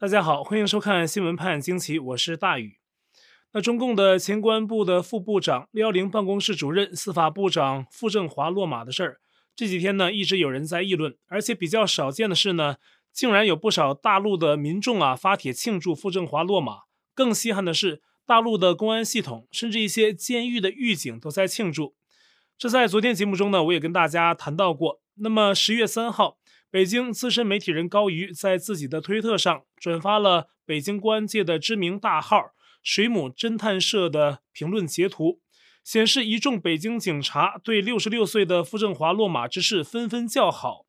大家好，欢迎收看《新闻判惊奇》，我是大宇。那中共的前公安部的副部长六幺零办公室主任、司法部长傅政华落马的事儿，这几天呢一直有人在议论，而且比较少见的是呢，竟然有不少大陆的民众啊发帖庆祝傅政华落马。更稀罕的是，大陆的公安系统甚至一些监狱的狱警都在庆祝。这在昨天节目中呢，我也跟大家谈到过。那么十月三号。北京资深媒体人高瑜在自己的推特上转发了北京公安界的知名大号“水母侦探社”的评论截图，显示一众北京警察对六十六岁的傅政华落马之事纷纷叫好。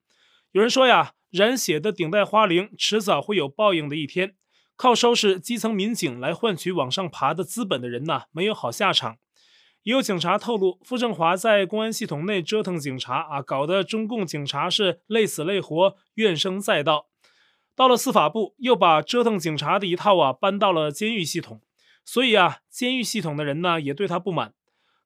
有人说呀，染血的顶戴花翎迟早会有报应的一天，靠收拾基层民警来换取往上爬的资本的人呐，没有好下场。也有警察透露，傅政华在公安系统内折腾警察啊，搞得中共警察是累死累活、怨声载道。到了司法部，又把折腾警察的一套啊搬到了监狱系统，所以啊，监狱系统的人呢也对他不满。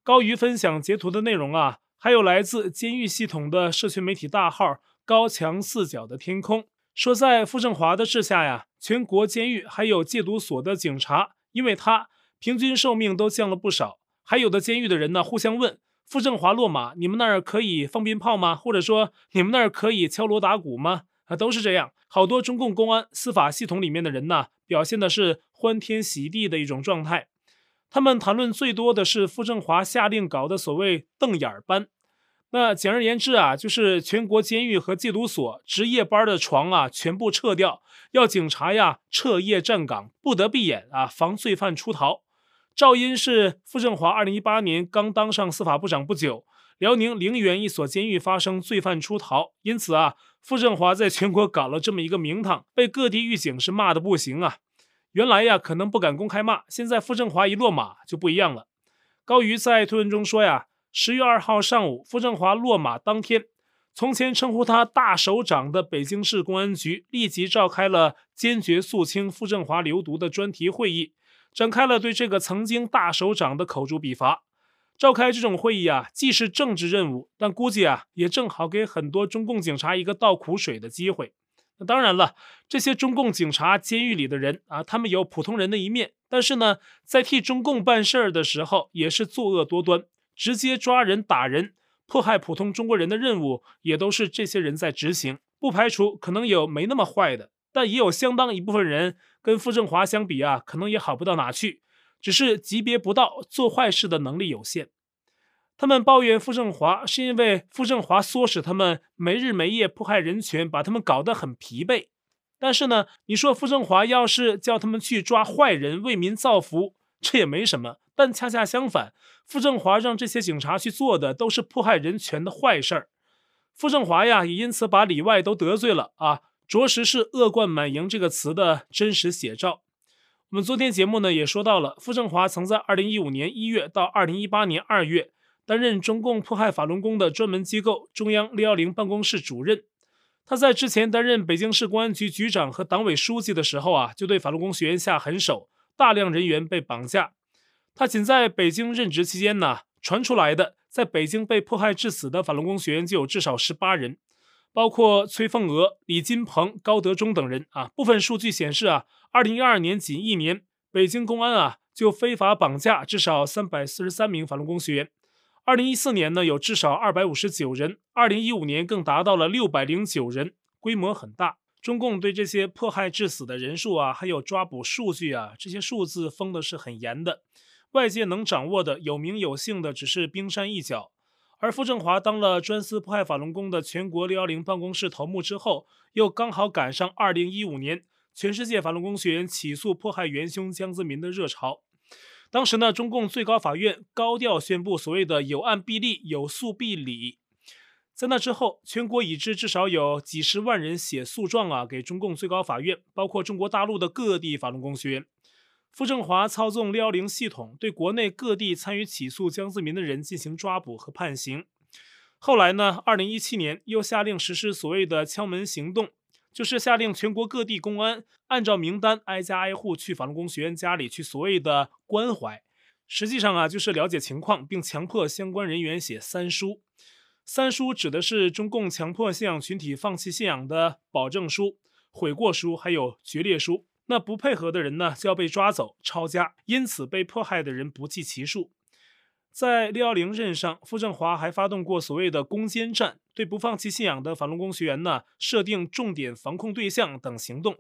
高瑜分享截图的内容啊，还有来自监狱系统的社群媒体大号“高墙四角的天空”，说在傅政华的治下呀，全国监狱还有戒毒所的警察，因为他平均寿命都降了不少。还有的监狱的人呢，互相问傅政华落马，你们那儿可以放鞭炮吗？或者说你们那儿可以敲锣打鼓吗？啊，都是这样。好多中共公安司法系统里面的人呢，表现的是欢天喜地的一种状态。他们谈论最多的是傅政华下令搞的所谓瞪眼儿班。那简而言之啊，就是全国监狱和戒毒所值夜班的床啊，全部撤掉，要警察呀彻夜站岗，不得闭眼啊，防罪犯出逃。赵因是傅政华二零一八年刚当上司法部长不久，辽宁陵园一所监狱发生罪犯出逃，因此啊，傅政华在全国搞了这么一个名堂，被各地狱警是骂的不行啊。原来呀，可能不敢公开骂，现在傅政华一落马就不一样了。高瑜在推文中说呀，十月二号上午，傅政华落马当天，从前称呼他大首长的北京市公安局立即召开了坚决肃清傅政华流毒的专题会议。展开了对这个曾经大首长的口诛笔伐。召开这种会议啊，既是政治任务，但估计啊，也正好给很多中共警察一个倒苦水的机会。那当然了，这些中共警察监狱里的人啊，他们有普通人的一面，但是呢，在替中共办事儿的时候，也是作恶多端，直接抓人、打人、迫害普通中国人的任务，也都是这些人在执行。不排除可能有没那么坏的。但也有相当一部分人跟傅政华相比啊，可能也好不到哪去，只是级别不到，做坏事的能力有限。他们抱怨傅政华，是因为傅政华唆使他们没日没夜迫害人权，把他们搞得很疲惫。但是呢，你说傅政华要是叫他们去抓坏人，为民造福，这也没什么。但恰恰相反，傅政华让这些警察去做的都是迫害人权的坏事儿。傅政华呀，也因此把里外都得罪了啊。着实是恶贯满盈这个词的真实写照。我们昨天节目呢也说到了，傅政华曾在二零一五年一月到二零一八年二月担任中共迫害法轮功的专门机构中央六幺零办公室主任。他在之前担任北京市公安局局长和党委书记的时候啊，就对法轮功学员下狠手，大量人员被绑架。他仅在北京任职期间呢，传出来的在北京被迫害致死的法轮功学员就有至少十八人。包括崔凤娥、李金鹏、高德忠等人啊。部分数据显示啊，二零一二年仅一年，北京公安啊就非法绑架至少三百四十三名法轮功学员。二零一四年呢，有至少二百五十九人；二零一五年更达到了六百零九人，规模很大。中共对这些迫害致死的人数啊，还有抓捕数据啊，这些数字封的是很严的。外界能掌握的有名有姓的，只是冰山一角。而傅政华当了专司迫害法轮功的全国六幺零办公室头目之后，又刚好赶上二零一五年全世界法轮功学员起诉迫害元凶江泽民的热潮。当时呢，中共最高法院高调宣布所谓的有案必立，有诉必理。在那之后，全国已知至少有几十万人写诉状啊，给中共最高法院，包括中国大陆的各地法轮功学员。傅政华操纵六幺零系统，对国内各地参与起诉江泽民的人进行抓捕和判刑。后来呢，二零一七年又下令实施所谓的敲门行动，就是下令全国各地公安按照名单挨家挨户去法轮功学员家里去所谓的关怀。实际上啊，就是了解情况，并强迫相关人员写三书。三书指的是中共强迫信仰群体放弃信仰的保证书、悔过书，还有决裂书。那不配合的人呢，就要被抓走抄家，因此被迫害的人不计其数。在六幺零任上，傅政华还发动过所谓的攻坚战，对不放弃信仰的法轮功学员呢，设定重点防控对象等行动。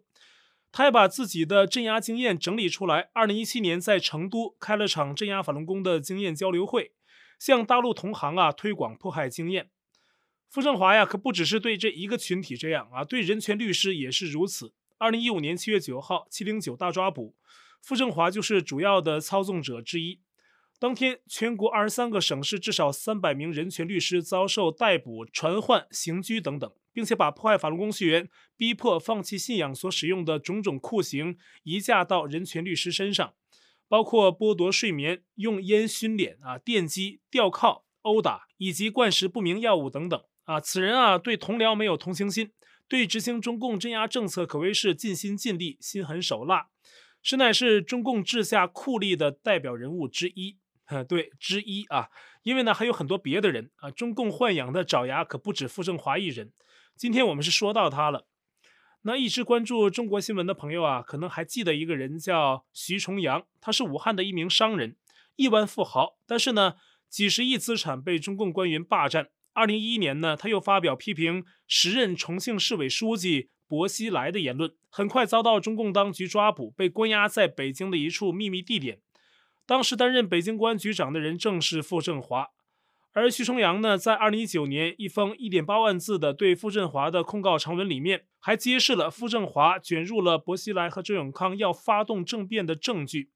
他还把自己的镇压经验整理出来。二零一七年在成都开了场镇压法轮功的经验交流会，向大陆同行啊推广迫害经验。傅政华呀，可不只是对这一个群体这样啊，对人权律师也是如此。二零一五年七月九号，七零九大抓捕，傅政华就是主要的操纵者之一。当天，全国二十三个省市至少三百名人权律师遭受逮捕、传唤、刑拘等等，并且把迫害法轮功学员、逼迫放弃信仰所使用的种种酷刑移驾到人权律师身上，包括剥夺睡眠、用烟熏脸、啊电击、吊铐、殴打以及灌食不明药物等等。啊，此人啊对同僚没有同情心，对执行中共镇压政策可谓是尽心尽力、心狠手辣，实乃是中共治下酷吏的代表人物之一。呃，对，之一啊，因为呢还有很多别的人啊，中共豢养的爪牙可不止傅政华一人。今天我们是说到他了。那一直关注中国新闻的朋友啊，可能还记得一个人叫徐重阳，他是武汉的一名商人，亿万富豪，但是呢几十亿资产被中共官员霸占。二零一一年呢，他又发表批评时任重庆市委书记薄熙来的言论，很快遭到中共当局抓捕，被关押在北京的一处秘密地点。当时担任北京公安局长的人正是傅政华，而徐重阳呢，在二零一九年一封一点八万字的对傅政华的控告长文里面，还揭示了傅政华卷入了薄熙来和周永康要发动政变的证据。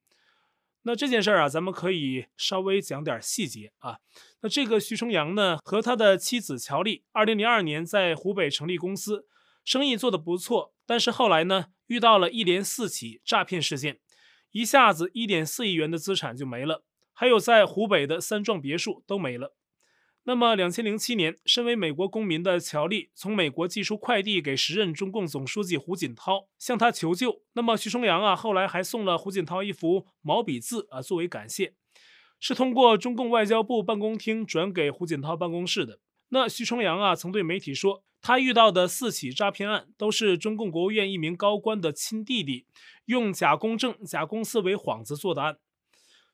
那这件事儿啊，咱们可以稍微讲点细节啊。那这个徐重阳呢，和他的妻子乔丽，二零零二年在湖北成立公司，生意做得不错，但是后来呢，遇到了一连四起诈骗事件。一下子一点四亿元的资产就没了，还有在湖北的三幢别墅都没了。那么，两千零七年，身为美国公民的乔丽从美国寄出快递给时任中共总书记胡锦涛，向他求救。那么，徐重阳啊，后来还送了胡锦涛一幅毛笔字啊，作为感谢，是通过中共外交部办公厅转给胡锦涛办公室的。那徐重阳啊，曾对媒体说，他遇到的四起诈骗案都是中共国务院一名高官的亲弟弟用假公证、假公司为幌子做的案。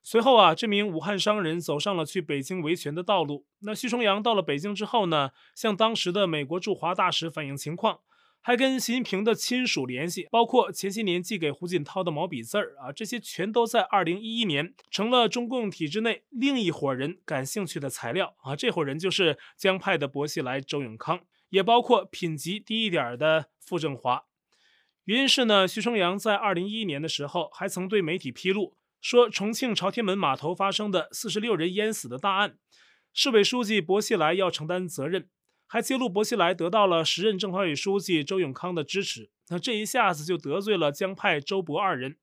随后啊，这名武汉商人走上了去北京维权的道路。那徐重阳到了北京之后呢，向当时的美国驻华大使反映情况。还跟习近平的亲属联系，包括前些年寄给胡锦涛的毛笔字儿啊，这些全都在二零一一年成了中共体制内另一伙人感兴趣的材料啊。这伙人就是江派的薄熙来、周永康，也包括品级低一点的傅政华。原因是呢，徐重阳在二零一一年的时候还曾对媒体披露说，重庆朝天门码头发生的四十六人淹死的大案，市委书记薄熙来要承担责任。还揭露薄熙来得到了时任政法委书记周永康的支持，那这一下子就得罪了江派周薄二人。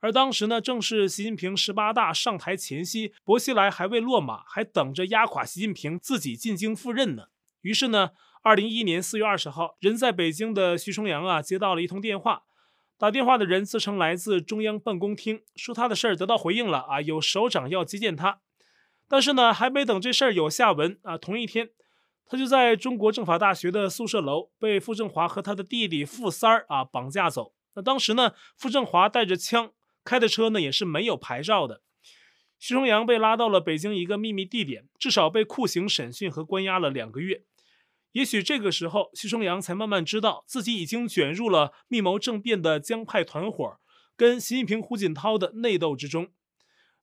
而当时呢，正是习近平十八大上台前夕，薄熙来还未落马，还等着压垮习近平，自己进京赴任呢。于是呢，二零一一年四月二十号，人在北京的徐重阳啊，接到了一通电话，打电话的人自称来自中央办公厅，说他的事儿得到回应了啊，有首长要接见他。但是呢，还没等这事儿有下文啊，同一天。他就在中国政法大学的宿舍楼被傅政华和他的弟弟傅三儿啊绑架走。那当时呢，傅政华带着枪，开的车呢也是没有牌照的。徐重阳被拉到了北京一个秘密地点，至少被酷刑审讯和关押了两个月。也许这个时候，徐重阳才慢慢知道自己已经卷入了密谋政变的江派团伙跟习近平、胡锦涛的内斗之中。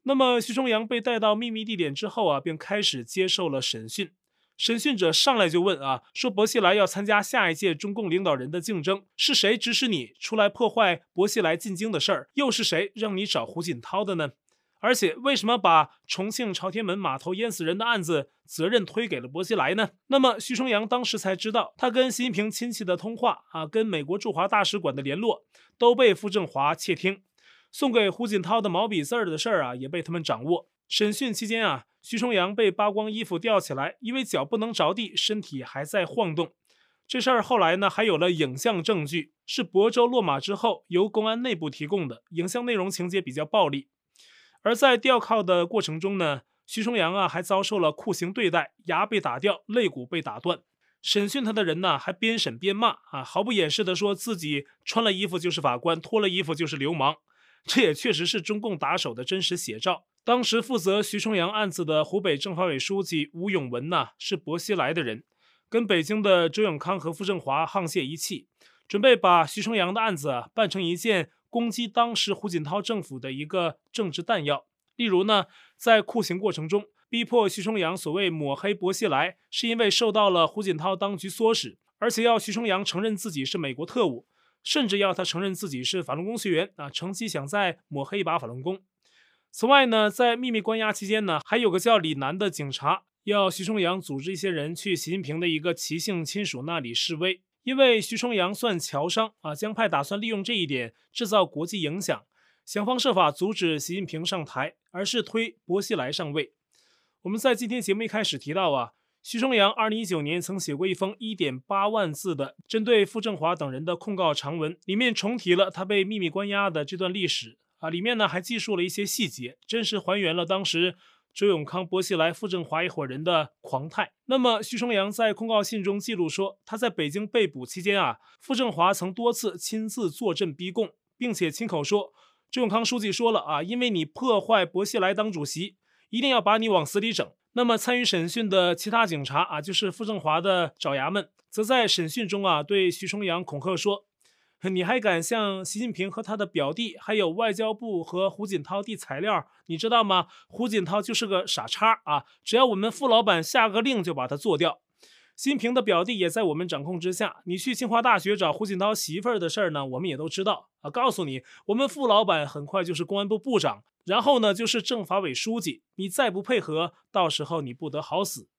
那么，徐重阳被带到秘密地点之后啊，便开始接受了审讯。审讯者上来就问啊，说薄熙来要参加下一届中共领导人的竞争，是谁指使你出来破坏薄熙来进京的事儿？又是谁让你找胡锦涛的呢？而且为什么把重庆朝天门码头淹死人的案子责任推给了薄熙来呢？那么徐重阳当时才知道，他跟习近平亲戚的通话啊，跟美国驻华大使馆的联络都被傅政华窃听，送给胡锦涛的毛笔字儿的事儿啊，也被他们掌握。审讯期间啊。徐重阳被扒光衣服吊起来，因为脚不能着地，身体还在晃动。这事儿后来呢，还有了影像证据，是亳州落马之后由公安内部提供的，影像内容情节比较暴力。而在吊铐的过程中呢，徐重阳啊还遭受了酷刑对待，牙被打掉，肋骨被打断。审讯他的人呢，还边审边骂啊，毫不掩饰地说自己穿了衣服就是法官，脱了衣服就是流氓。这也确实是中共打手的真实写照。当时负责徐重阳案子的湖北政法委书记吴永文呢，是薄熙来的人，跟北京的周永康和傅政华沆瀣一气，准备把徐重阳的案子办成一件攻击当时胡锦涛政府的一个政治弹药。例如呢，在酷刑过程中。逼迫徐重阳所谓抹黑薄熙来，是因为受到了胡锦涛当局唆使，而且要徐重阳承认自己是美国特务，甚至要他承认自己是法轮功学员啊，乘机想再抹黑一把法轮功。此外呢，在秘密关押期间呢，还有个叫李楠的警察要徐重阳组织一些人去习近平的一个齐姓亲属那里示威，因为徐重阳算侨商啊，江派打算利用这一点制造国际影响，想方设法阻止习近平上台，而是推薄熙来上位。我们在今天节目一开始提到啊，徐重阳二零一九年曾写过一封一点八万字的针对傅政华等人的控告长文，里面重提了他被秘密关押的这段历史啊，里面呢还记述了一些细节，真实还原了当时周永康、薄熙来、傅政华一伙人的狂态。那么徐重阳在控告信中记录说，他在北京被捕期间啊，傅政华曾多次亲自坐镇逼供，并且亲口说，周永康书记说了啊，因为你破坏薄熙来当主席。一定要把你往死里整。那么参与审讯的其他警察啊，就是傅政华的爪牙们，则在审讯中啊，对徐重阳恐吓说：“你还敢向习近平和他的表弟，还有外交部和胡锦涛递材料？你知道吗？胡锦涛就是个傻叉啊！只要我们傅老板下个令，就把他做掉。”习近平的表弟也在我们掌控之下。你去清华大学找胡锦涛媳妇儿的事儿呢，我们也都知道啊。告诉你，我们傅老板很快就是公安部部长，然后呢就是政法委书记。你再不配合，到时候你不得好死。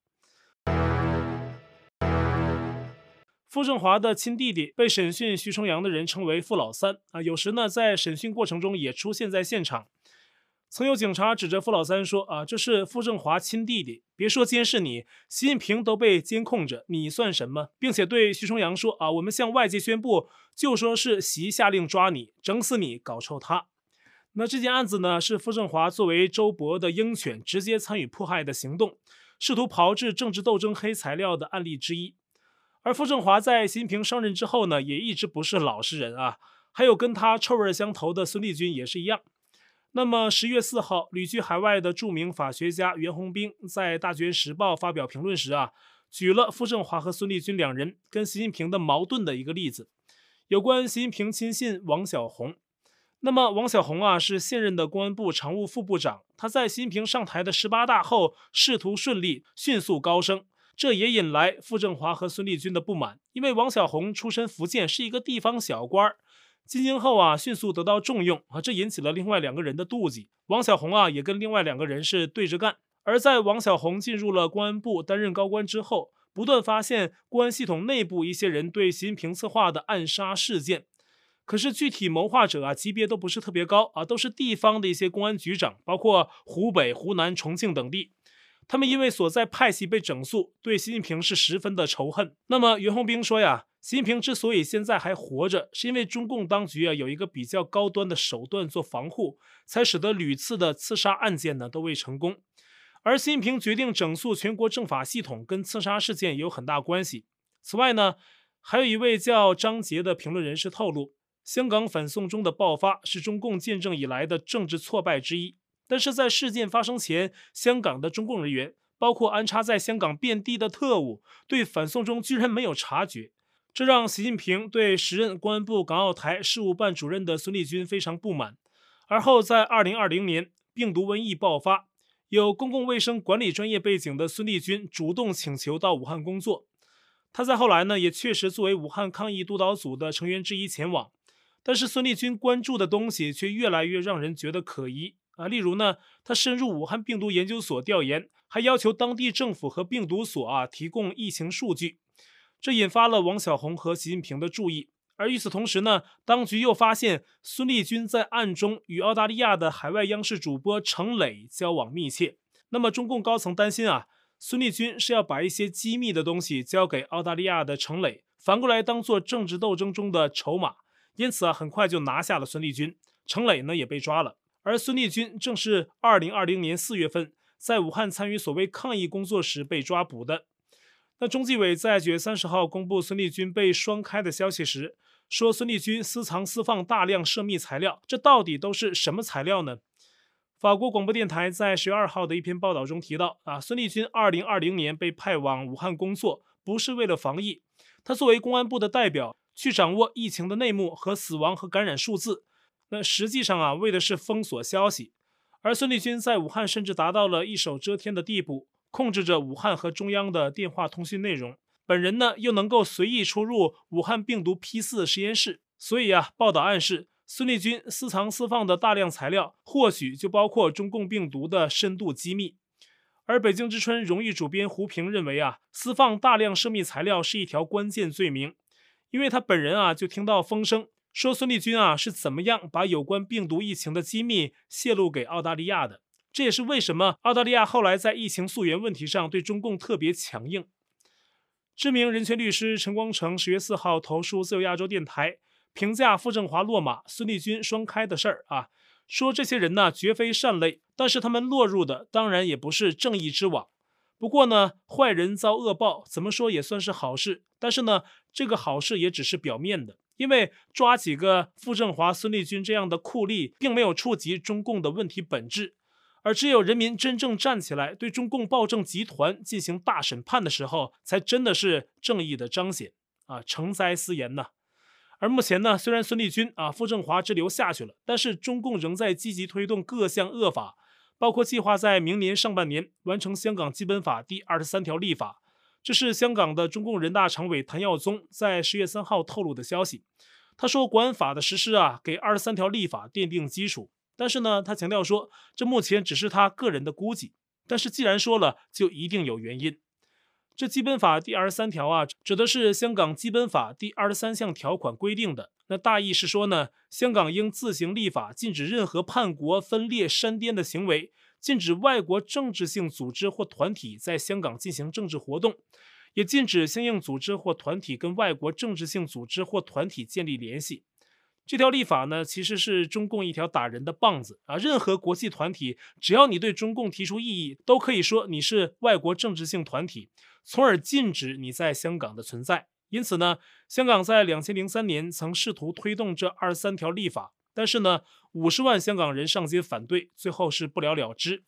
傅政华的亲弟弟被审讯徐重阳的人称为傅老三啊，有时呢在审讯过程中也出现在现场。曾有警察指着傅老三说：“啊，这是傅政华亲弟弟，别说监视你，习近平都被监控着，你算什么？”并且对徐重阳说：“啊，我们向外界宣布，就说是习下令抓你，整死你，搞臭他。”那这件案子呢，是傅政华作为周勃的鹰犬，直接参与迫害的行动，试图炮制政治斗争黑材料的案例之一。而傅政华在习近平上任之后呢，也一直不是老实人啊，还有跟他臭味相投的孙立军也是一样。那么十月四号，旅居海外的著名法学家袁宏兵在《大纪元时报》发表评论时啊，举了傅政华和孙立军两人跟习近平的矛盾的一个例子，有关习近平亲信王小红。那么王小红啊，是现任的公安部常务副部长，他在习近平上台的十八大后，仕途顺利，迅速高升，这也引来傅政华和孙立军的不满，因为王小红出身福建，是一个地方小官儿。进京后啊，迅速得到重用啊，这引起了另外两个人的妒忌。王小红啊，也跟另外两个人是对着干。而在王小红进入了公安部担任高官之后，不断发现公安系统内部一些人对习近平策划的暗杀事件。可是具体谋划者啊，级别都不是特别高啊，都是地方的一些公安局长，包括湖北、湖南、重庆等地。他们因为所在派系被整肃，对习近平是十分的仇恨。那么袁宏兵说呀。习近平之所以现在还活着，是因为中共当局啊有一个比较高端的手段做防护，才使得屡次的刺杀案件呢都未成功。而习近平决定整肃全国政法系统，跟刺杀事件也有很大关系。此外呢，还有一位叫张杰的评论人士透露，香港反送中的爆发是中共建政以来的政治挫败之一。但是在事件发生前，香港的中共人员，包括安插在香港遍地的特务，对反送中居然没有察觉。这让习近平对时任公安部港澳台事务办主任的孙立军非常不满。而后，在二零二零年病毒瘟疫爆发，有公共卫生管理专业背景的孙立军主动请求到武汉工作。他在后来呢，也确实作为武汉抗疫督导组的成员之一前往。但是，孙立军关注的东西却越来越让人觉得可疑啊。例如呢，他深入武汉病毒研究所调研，还要求当地政府和病毒所啊提供疫情数据。这引发了王小洪和习近平的注意，而与此同时呢，当局又发现孙立军在暗中与澳大利亚的海外央视主播程磊交往密切。那么中共高层担心啊，孙立军是要把一些机密的东西交给澳大利亚的程磊，反过来当做政治斗争中的筹码，因此啊，很快就拿下了孙立军，程磊呢也被抓了。而孙立军正是二零二零年四月份在武汉参与所谓抗疫工作时被抓捕的。那中纪委在九月三十号公布孙立军被双开的消息时，说孙立军私藏私放大量涉密材料，这到底都是什么材料呢？法国广播电台在十月二号的一篇报道中提到，啊，孙立军二零二零年被派往武汉工作，不是为了防疫，他作为公安部的代表去掌握疫情的内幕和死亡和感染数字，那实际上啊，为的是封锁消息。而孙立军在武汉甚至达到了一手遮天的地步，控制着武汉和中央的电话通讯内容，本人呢又能够随意出入武汉病毒 P 四实验室，所以啊，报道暗示。孙立军私藏私放的大量材料，或许就包括中共病毒的深度机密。而北京之春荣誉主编胡平认为啊，私放大量涉密材料是一条关键罪名，因为他本人啊就听到风声，说孙立军啊是怎么样把有关病毒疫情的机密泄露给澳大利亚的。这也是为什么澳大利亚后来在疫情溯源问题上对中共特别强硬。知名人权律师陈光诚十月四号投书自由亚洲电台。评价傅政华落马、孙立军双开的事儿啊，说这些人呢绝非善类，但是他们落入的当然也不是正义之网。不过呢，坏人遭恶报，怎么说也算是好事。但是呢，这个好事也只是表面的，因为抓几个傅政华、孙立军这样的酷吏，并没有触及中共的问题本质。而只有人民真正站起来，对中共暴政集团进行大审判的时候，才真的是正义的彰显啊！成灾斯言呐！而目前呢，虽然孙立军啊、傅政华之流下去了，但是中共仍在积极推动各项恶法，包括计划在明年上半年完成香港基本法第二十三条立法。这是香港的中共人大常委谭耀宗在十月三号透露的消息。他说，国安法的实施啊，给二十三条立法奠定基础。但是呢，他强调说，这目前只是他个人的估计。但是既然说了，就一定有原因。这基本法第二十三条啊，指的是香港基本法第二十三项条款规定的。那大意是说呢，香港应自行立法，禁止任何叛国、分裂、煽颠的行为，禁止外国政治性组织或团体在香港进行政治活动，也禁止相应组织或团体跟外国政治性组织或团体建立联系。这条立法呢，其实是中共一条打人的棒子啊！任何国际团体，只要你对中共提出异议，都可以说你是外国政治性团体，从而禁止你在香港的存在。因此呢，香港在两千零三年曾试图推动这二十三条立法，但是呢，五十万香港人上街反对，最后是不了了之。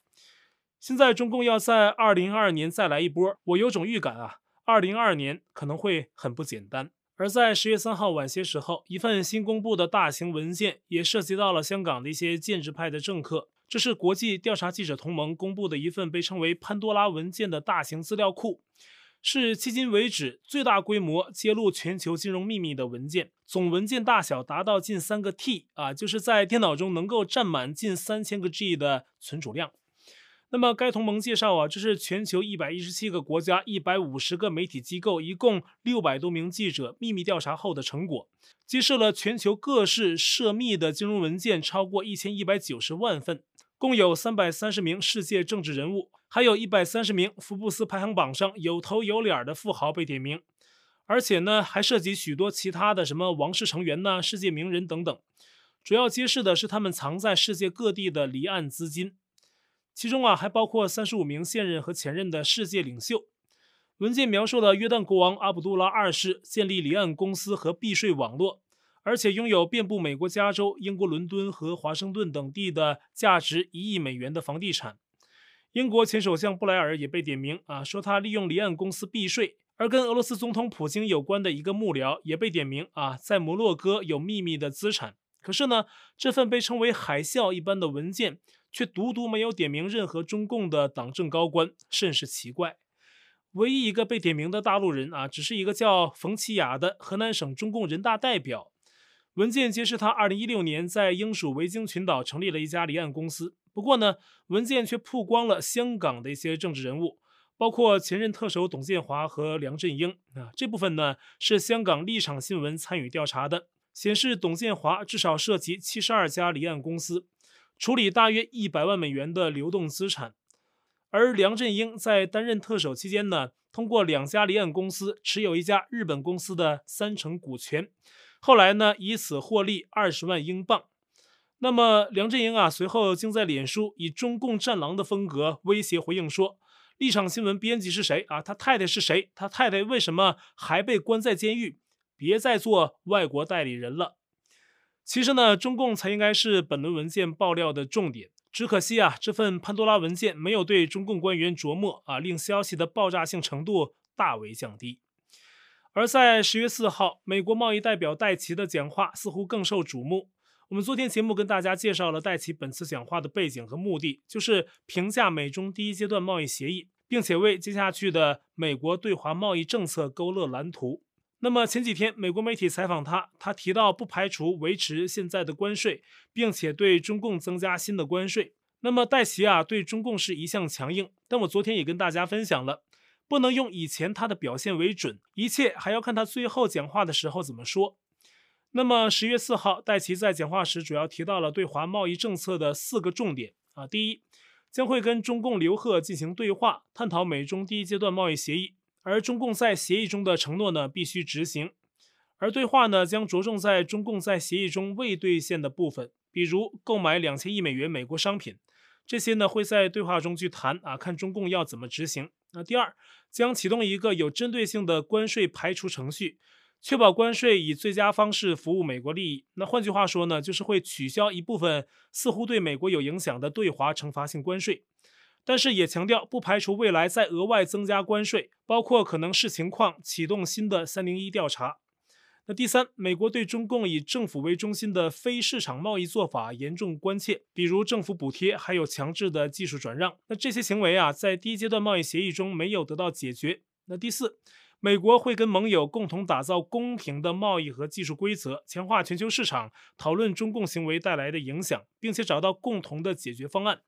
现在中共要在二零二二年再来一波，我有种预感啊，二零二二年可能会很不简单。而在十月三号晚些时候，一份新公布的大型文件也涉及到了香港的一些建制派的政客。这是国际调查记者同盟公布的一份被称为“潘多拉文件”的大型资料库，是迄今为止最大规模揭露全球金融秘密的文件，总文件大小达到近三个 T 啊，就是在电脑中能够占满近三千个 G 的存储量。那么，该同盟介绍啊，这是全球一百一十七个国家、一百五十个媒体机构，一共六百多名记者秘密调查后的成果，揭示了全球各式涉密的金融文件超过一千一百九十万份，共有三百三十名世界政治人物，还有一百三十名福布斯排行榜上有头有脸的富豪被点名，而且呢，还涉及许多其他的什么王室成员呐、世界名人等等，主要揭示的是他们藏在世界各地的离岸资金。其中啊，还包括三十五名现任和前任的世界领袖。文件描述了约旦国王阿卜杜拉二世建立离岸公司和避税网络，而且拥有遍布美国加州、英国伦敦和华盛顿等地的价值一亿美元的房地产。英国前首相布莱尔也被点名啊，说他利用离岸公司避税。而跟俄罗斯总统普京有关的一个幕僚也被点名啊，在摩洛哥有秘密的资产。可是呢，这份被称为海啸一般的文件。却独独没有点名任何中共的党政高官，甚是奇怪。唯一一个被点名的大陆人啊，只是一个叫冯齐雅的河南省中共人大代表。文件揭示他2016年在英属维京群岛成立了一家离岸公司。不过呢，文件却曝光了香港的一些政治人物，包括前任特首董建华和梁振英啊。这部分呢是香港立场新闻参与调查的，显示董建华至少涉及七十二家离岸公司。处理大约一百万美元的流动资产，而梁振英在担任特首期间呢，通过两家离岸公司持有一家日本公司的三成股权，后来呢，以此获利二十万英镑。那么梁振英啊，随后竟在脸书以中共战狼的风格威胁回应说，立场新闻编辑是谁啊？他太太是谁？他太太为什么还被关在监狱？别再做外国代理人了。其实呢，中共才应该是本轮文件爆料的重点。只可惜啊，这份潘多拉文件没有对中共官员琢磨啊，令消息的爆炸性程度大为降低。而在十月四号，美国贸易代表戴琪的讲话似乎更受瞩目。我们昨天节目跟大家介绍了戴琪本次讲话的背景和目的，就是评价美中第一阶段贸易协议，并且为接下去的美国对华贸易政策勾勒蓝图。那么前几天，美国媒体采访他，他提到不排除维持现在的关税，并且对中共增加新的关税。那么戴琪啊，对中共是一向强硬，但我昨天也跟大家分享了。不能用以前他的表现为准，一切还要看他最后讲话的时候怎么说。那么十月四号，戴琪在讲话时主要提到了对华贸易政策的四个重点啊，第一，将会跟中共刘鹤进行对话，探讨美中第一阶段贸易协议，而中共在协议中的承诺呢必须执行，而对话呢将着重在中共在协议中未兑现的部分，比如购买两千亿美元美国商品，这些呢会在对话中去谈啊，看中共要怎么执行。那第二，将启动一个有针对性的关税排除程序，确保关税以最佳方式服务美国利益。那换句话说呢，就是会取消一部分似乎对美国有影响的对华惩罚性关税，但是也强调不排除未来再额外增加关税，包括可能视情况启动新的三零一调查。第三，美国对中共以政府为中心的非市场贸易做法严重关切，比如政府补贴，还有强制的技术转让。那这些行为啊，在第一阶段贸易协议中没有得到解决。那第四，美国会跟盟友共同打造公平的贸易和技术规则，强化全球市场，讨论中共行为带来的影响，并且找到共同的解决方案。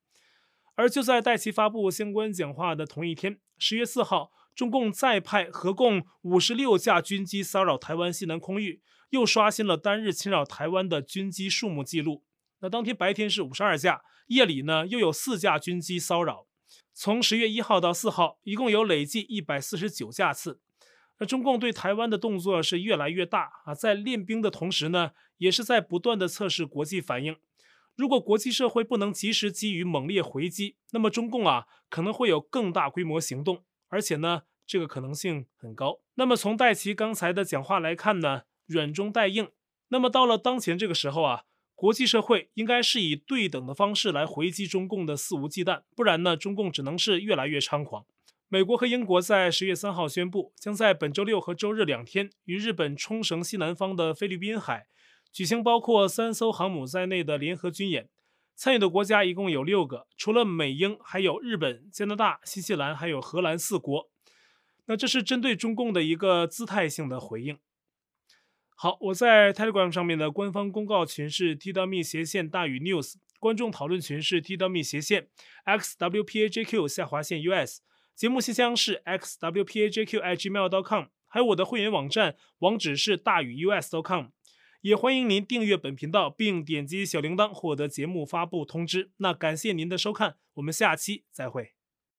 而就在戴琪发布相关讲话的同一天，十月四号。中共再派合共五十六架军机骚扰台湾西南空域，又刷新了单日侵扰台湾的军机数目记录。那当天白天是五十二架，夜里呢又有四架军机骚扰。从十月一号到四号，一共有累计一百四十九架次。那中共对台湾的动作是越来越大啊，在练兵的同时呢，也是在不断的测试国际反应。如果国际社会不能及时给予猛烈回击，那么中共啊可能会有更大规模行动。而且呢，这个可能性很高。那么从戴奇刚才的讲话来看呢，软中带硬。那么到了当前这个时候啊，国际社会应该是以对等的方式来回击中共的肆无忌惮，不然呢，中共只能是越来越猖狂。美国和英国在十月三号宣布，将在本周六和周日两天，与日本冲绳西南方的菲律宾海举行包括三艘航母在内的联合军演。参与的国家一共有六个，除了美英，还有日本、加拿大、新西兰，还有荷兰四国。那这是针对中共的一个姿态性的回应。好，我在 Telegram 上面的官方公告群是 T.me 斜线大于 News，观众讨论群是 T.me 斜线 XWPAJQ 下划线 US，节目信箱是 XWPAJQ@gmail.com，还有我的会员网站网址是大于 US.com。也欢迎您订阅本频道，并点击小铃铛获得节目发布通知。那感谢您的收看，我们下期再会。